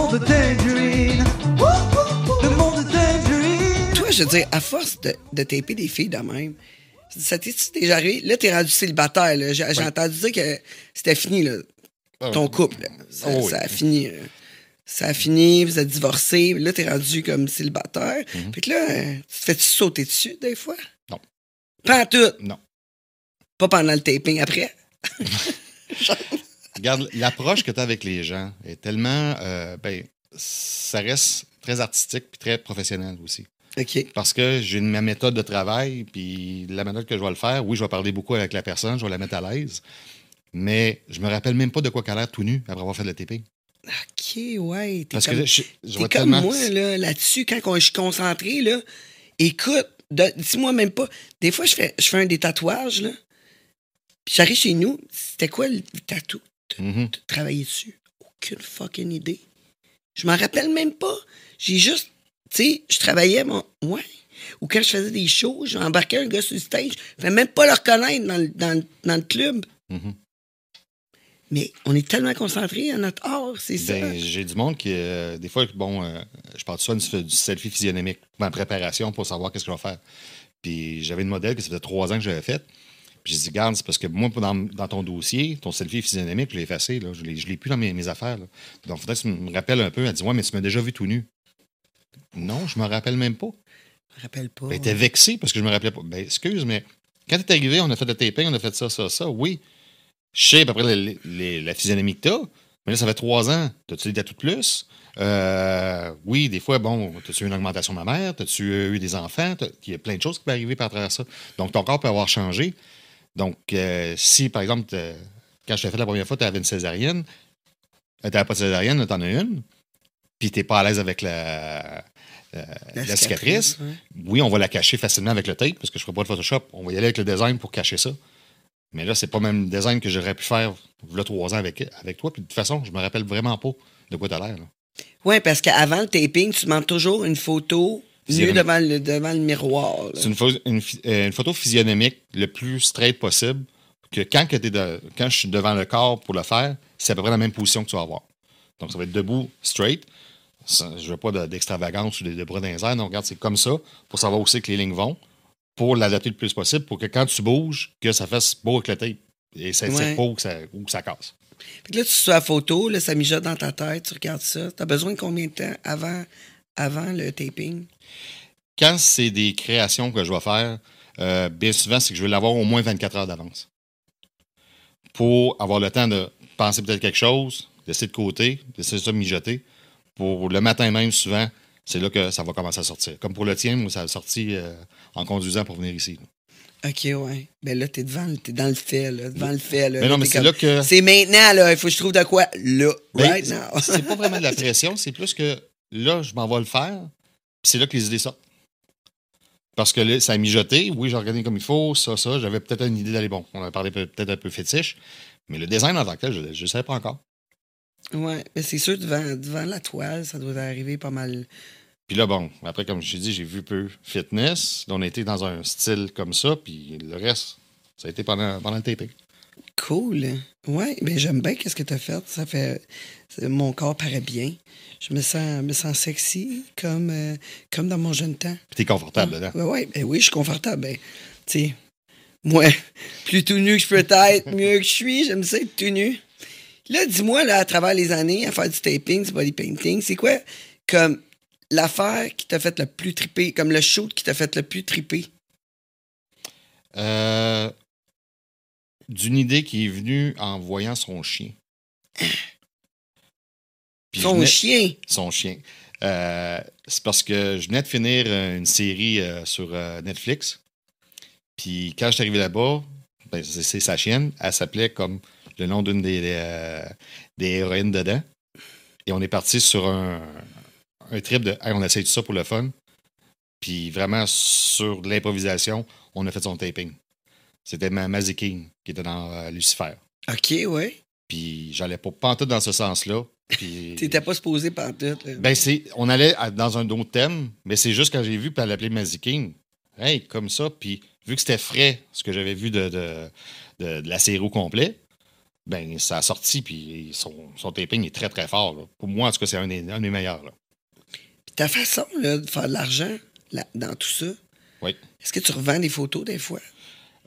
monde de Tangerine. Le monde de Tangerine. Toi, je veux dire, à force de, de taper des filles de même, ça t'est déjà arrivé? Là, t'es rendu célibataire. là. J'ai entendu dire que c'était fini, là, ton couple. là. Ça, Oh oui. ça a fini. là. Ça a fini, vous êtes divorcés. Là, t'es rendu comme célibataire. Fait que là, euh, tu te fais-tu sauter dessus des fois? Mhm. Non. Pas en tout? Non. Pas pendant le taping, après? Regarde, l'approche que tu as avec les gens est tellement. euh, ben, ça reste très artistique puis très professionnel aussi. OK. Parce que j'ai ma méthode de travail, puis la méthode que je vais le faire, oui, je vais parler beaucoup avec la personne, je vais la mettre à l'aise, mais je me rappelle même pas de quoi qu'elle a l'air tout nu après avoir fait le taping. OK, ouais. Parce comme, que je, je vois comme tellement. moi, là, là-dessus, quand je suis concentré, là. Écoute, de- dis-moi même pas. Des fois, je fais, je fais un des tatouages, là. Puis j'arrive chez nous. C'était quoi le tatou? Mhm. de travailler dessus. Aucune fucking idée. Je m'en rappelle même pas. J'ai juste, tu sais, je travaillais, mon, ouais. Ou quand je faisais des shows, j'embarquais un gars sur le stage. Je ne même pas le reconnaître dans le, dans le- dans le club. Mhm. Mais on est tellement concentré à notre art, c'est ça. Ben, j'ai du monde qui, euh, des fois, bon, euh, je parle souvent du, du selfie physionomique, ma préparation pour savoir qu'est-ce que je vais faire. Puis j'avais une modèle que ça faisait trois ans que j'avais faite. Puis j'ai dit, garde, c'est parce que moi, dans, dans ton dossier, ton selfie physionomique, je l'ai effacé, là. Je l'ai, je l'ai plus dans mes, mes affaires, là. Donc, il faudrait que tu me rappelles un peu. Elle dit, ouais, mais tu m'as déjà vu tout nu. Non, je me rappelle même pas. Je me rappelle pas. Ben, Elle était vexée parce que je me rappelais pas. Ben, excuse, mais quand t'es arrivé, on a fait le taping, on a fait ça, ça, ça. Oui. Je sais à peu près le- le- la physionomie que t'as, mais là, ça fait trois ans. T'as-tu des tout plus? Euh, oui, des fois, bon, t'as-tu eu une augmentation mammaire? T'as-tu eu des enfants? Il y a plein de choses qui peuvent arriver par travers ça. Donc, ton corps peut avoir changé. Donc, euh, si, par exemple, quand je t'ai fait la première fois, tu avais une césarienne, tu n'avais pas de césarienne, tu en as une, puis tu n'es pas à l'aise avec la, la- la cicatrice, ouais. oui, on va la cacher facilement avec le tape, parce que je ne ferai pas de Photoshop. On va y aller avec le design pour cacher ça. Mais là, c'est pas même le design que j'aurais pu faire là trois ans avec, avec toi. Puis de toute façon, je me rappelle vraiment pas de quoi tu as l'air. Ouais, parce qu'avant le taping, tu demandes toujours une photo Physionomie. devant le, devant le miroir. C'est une, euh, une photo physionomique le plus straight possible, que quand, que t'es de- quand je suis devant le corps pour le faire, c'est à peu près la même position que tu vas avoir. Donc, ça va être debout, straight. Ça, je veux pas de- d'extravagance ou de, de bras dans les airs. Donc, regarde, c'est comme ça, pour savoir où c'est que les lignes vont, pour l'adapter le plus possible, pour que quand tu bouges, que ça fasse beau avec le tape. Et ça ne Ouais. pas ou que ça, ça casse. Là, tu suis la photo, là, ça mijote dans ta tête, tu regardes ça. T'as besoin de combien de temps avant, avant le taping? Quand c'est des créations que je vais faire, euh, bien souvent, c'est que je vais l'avoir au moins 24 heures d'avance. Pour avoir le temps de penser peut-être quelque chose, laisser de côté, laisser ça mijoter. Pour le matin même, souvent, c'est là que ça va commencer à sortir. Comme pour le tien, moi, ça a sorti euh, en conduisant pour venir ici. OK, ouais. Ben là, t'es devant, t'es dans le fait, là, devant le fait, là. Mais non, mais c'est là que. C'est maintenant, là. Il faut que je trouve de quoi, là, Ben, right now. c'est pas vraiment de la pression, c'est plus que là, je m'en vais le faire, c'est là que les idées sortent. Parce que là, ça a mijoté, oui, j'ai regardé comme il faut, ça, ça, j'avais peut-être une idée d'aller bon. On a parlé peut- peut-être un peu fétiche, mais le design en tant que tel, je ne savais pas encore. Ouais, mais c'est sûr, devant, devant la toile, ça doit arriver pas mal. Puis là, bon, après, comme je t'ai dit, j'ai vu peu fitness. On a été dans un style comme ça, puis le reste, ça a été pendant, pendant le taping. Cool. Ouais, ben j'aime bien qu'est-ce que t'as fait. Ça fait. Mon corps paraît bien. Je me sens, me sens sexy, comme, euh, comme dans mon jeune temps. Puis t'es confortable dedans. Ouais, ouais, ben oui, je suis confortable. Ben, tu sais, moi, plus tout nu que je peux être, mieux que je suis, j'aime ça être tout nu. Là, dis-moi, là, à travers les années, à faire du taping, du body painting, c'est quoi, comme, l'affaire qui t'a fait le plus triper, comme le shoot qui t'a fait le plus triper? Euh, D'une idée qui est venue en voyant son chien. Puis Son venais- chien? son chien. Euh, c'est parce que je venais de finir une série euh, sur euh, Netflix. Puis quand je suis arrivé là-bas, ben, c'est sa chienne. Elle s'appelait comme le nom d'une des, des héroïnes dedans. Et on est parti sur un, un trip de Hey, on essaye tout ça pour le fun. Puis vraiment sur l'improvisation, on a fait son taping. C'était ma Mazzy King qui était dans euh, Lucifer. OK, ouais. Puis j'allais pas pantoute dans ce sens-là. Puis T'étais pas supposé par tout. là. ben, c'est, on allait à- dans un autre thème, mais c'est juste quand j'ai vu, puis elle l'appelait Mazzy King. Hey, comme ça, puis vu que c'était frais, ce que j'avais vu de, de, de- de la série au complet, ben, ça a sorti, puis son, son taping est très, très fort. là. Pour moi, en tout cas, c'est un, des- un des meilleurs. là. Puis ta façon là, de faire de l'argent là, dans tout ça, Oui. est-ce que tu revends des photos des fois?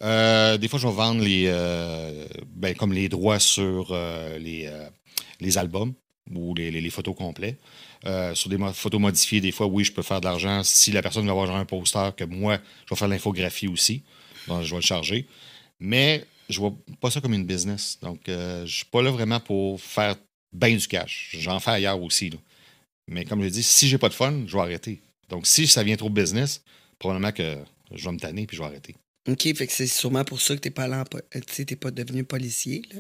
Euh, des fois, je vais vendre les, euh, ben, comme les droits sur euh, les, albums ou les, photos complets. Sur des photos modifiées, des fois, oui, je peux faire de l'argent. Si la personne va avoir genre un poster, que moi, je vais faire l'infographie aussi, donc je vais le charger. Mais je vois pas ça comme une business. Donc, je suis pas là vraiment pour faire bien du cash. J'en fais ailleurs aussi. Mais comme je dis, si j'ai pas de fun, je vais arrêter. Donc, si ça vient trop business, probablement que je vais me tanner puis je vais arrêter. OK, fait que c'est sûrement pour ça que t'es pas allé en po- euh, t'es pas devenu policier. Là.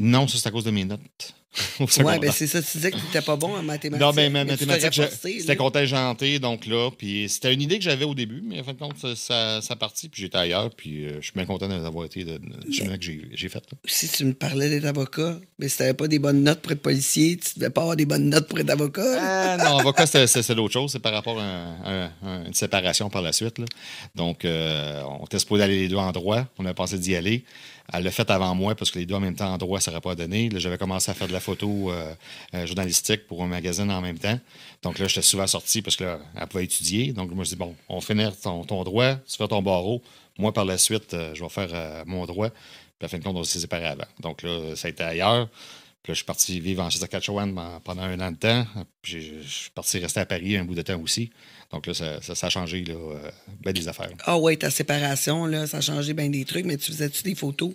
Non, ça, c'est à cause de mes notes. secondaire. ben c'est ça, tu disais que t'étais pas bon en mathématiques. non, ben, ma mais tu mathématique, t'aurais je- forcé, c'était contingenté, donc là, puis c'était une idée que j'avais au début, mais en fin de compte, ça, ça, ça partit, puis j'étais ailleurs, puis euh, je suis bien content d'avoir été de, du chemin que j'ai fait. là. Si tu me parlais d'être avocat, mais si t'avais pas des bonnes notes pour être policier, tu devais pas avoir des bonnes notes pour être avocat. Ah, non, avocat, c'est d'autres chose. C'est par rapport à, un- un- un- une séparation par la suite. là. Donc, euh, on était supposé aller les deux en droit. On a pensé d'y aller. Elle l'a fait avant moi parce que les deux en même temps en droit, ça n'aurait pas donné. J'avais commencé à faire de la photo euh, euh, journalistique pour un magazine en même temps. Donc là, j'étais souvent sorti parce que là, elle pouvait étudier. Donc, je dis, bon, on finit ton, ton droit, tu fais ton barreau. Moi, par la suite, euh, je vais faire mon droit. Puis, à fin de compte, on s'est séparés avant. Donc là, ça a été ailleurs. Puis là, je suis parti vivre en Saskatchewan pen- pendant un an de temps. Puis je suis parti rester à Paris un bout de temps aussi. Donc là, ça, ça- ça a changé là, euh, ben des affaires. Ah ouais, ta séparation, là, ça a changé bien des trucs, mais tu faisais-tu des photos?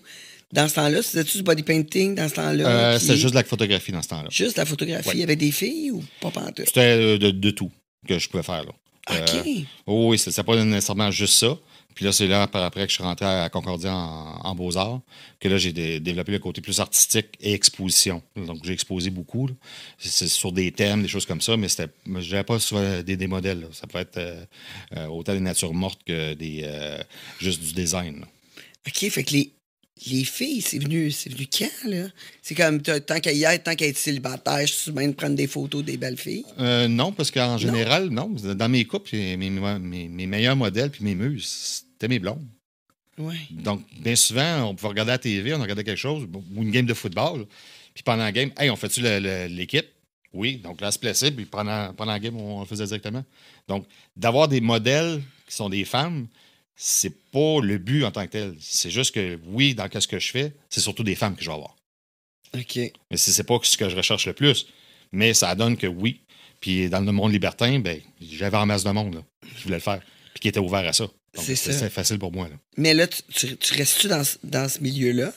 Dans ce temps-là, tu faisais-tu du body painting dans ce temps-là? Euh, C'était juste de la photographie dans ce temps-là. Juste la photographie. Ouais. Il y avait des filles ou pas pantoute? C'était euh, de, de tout que je pouvais faire. Là. OK. Euh, oh oui, c'était pas nécessairement juste ça. Puis là, c'est là, par après, que je suis rentré à Concordia en, en Beaux-Arts, que là, j'ai dé- développé le côté plus artistique et exposition. Donc, j'ai exposé beaucoup. C'est sur des thèmes, des choses comme ça, mais c'était, je n'avais pas sur euh, des, des modèles. là. Ça peut être euh, euh, autant des natures mortes que des, euh, juste du design. là. OK, fait que les, les filles, c'est venu, c'est venu quand, là? C'est comme, tant qu'à y être, tant qu'à être célibataire, je suis bien de prendre des photos des belles filles? Euh, non, parce qu'en général, non. Dans mes couples, mes, mes, mes- mes meilleurs modèles puis mes muses, c'était mes blondes. Donc, bien souvent, on pouvait regarder à la TV, on regardait quelque chose, ou une game de football. Puis pendant la game, hey, on fait-tu l'équipe? Oui. Donc là, se plaçait, puis pendant, pendant la game, on le faisait directement. Donc, d'avoir des modèles qui sont des femmes, c'est pas le but en tant que tel. C'est juste que, oui, dans ce que je fais, c'est surtout des femmes que je vais avoir. OK. Mais c'est c'est pas ce que je recherche le plus. Mais ça donne que oui. Puis dans le monde libertin, ben, j'avais en masse de monde là, qui voulait le faire. Qui était ouvert à ça. C'est facile pour moi. Là. Mais là, tu, tu- tu restes-tu dans, ce- dans ce milieu-là?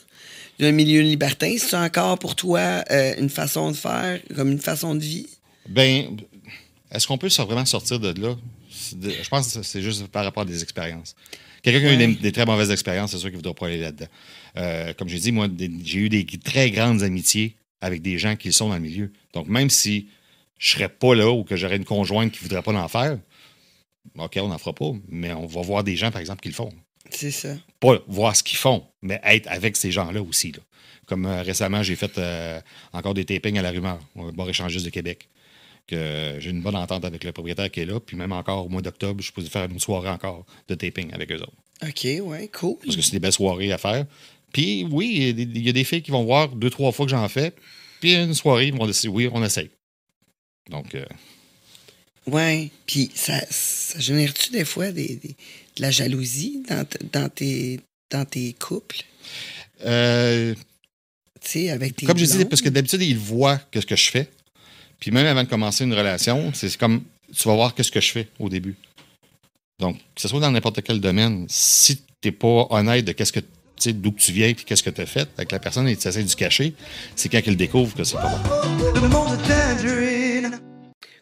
Un milieu libertin, c'est encore pour toi euh, une façon de faire, comme une façon de vie? Ben, est-ce qu'on peut vraiment sortir de là? De- Je pense que c'est juste par rapport à des expériences. Quelqu'un qui a eu des, des très mauvaises expériences, c'est sûr qu'il ne voudra pas aller là-dedans. Euh, comme j'ai dit, moi, j'ai eu des très grandes amitiés avec des gens qui sont dans le milieu. Donc, même si je serais pas là ou que j'aurais une conjointe qui ne voudrait pas l'en faire, OK, on n'en fera pas. Mais on va voir des gens, par exemple, qui le font. C'est ça. Pas voir ce qu'ils font, mais être avec ces gens-là aussi. là. Comme euh, récemment, j'ai fait euh, encore des tapings à la rumeur, au bar échangiste de Québec. Que j'ai une bonne entente avec le propriétaire qui est là. Puis même encore au mois d'octobre, je suis supposé faire une soirée encore de taping avec eux autres. OK, ouais, cool. Parce que c'est des belles soirées à faire. Puis oui, il y a des- il y, a des filles qui vont voir deux, trois fois que j'en fais. Puis une soirée, ils vont décider, oui, on essaye. Donc, euh, Ouais. Puis ça, ça génère-tu des fois des, des- de la jalousie dans, t- dans, tes, dans tes couples? euh, Tu sais, avec tes. Comme je disais, parce que d'habitude, ils voient qu'est-ce que je fais. Puis même avant de commencer une relation, c'est comme tu vas voir qu'est-ce que je fais au début. Donc, que ce soit dans n'importe quel domaine, si tu n'es pas honnête de qu'est-ce que tu sais, d'où tu viens et qu'est-ce que tu as fait avec la personne et tu essaies de cacher, c'est quand qu'elle découvre que c'est pas bon.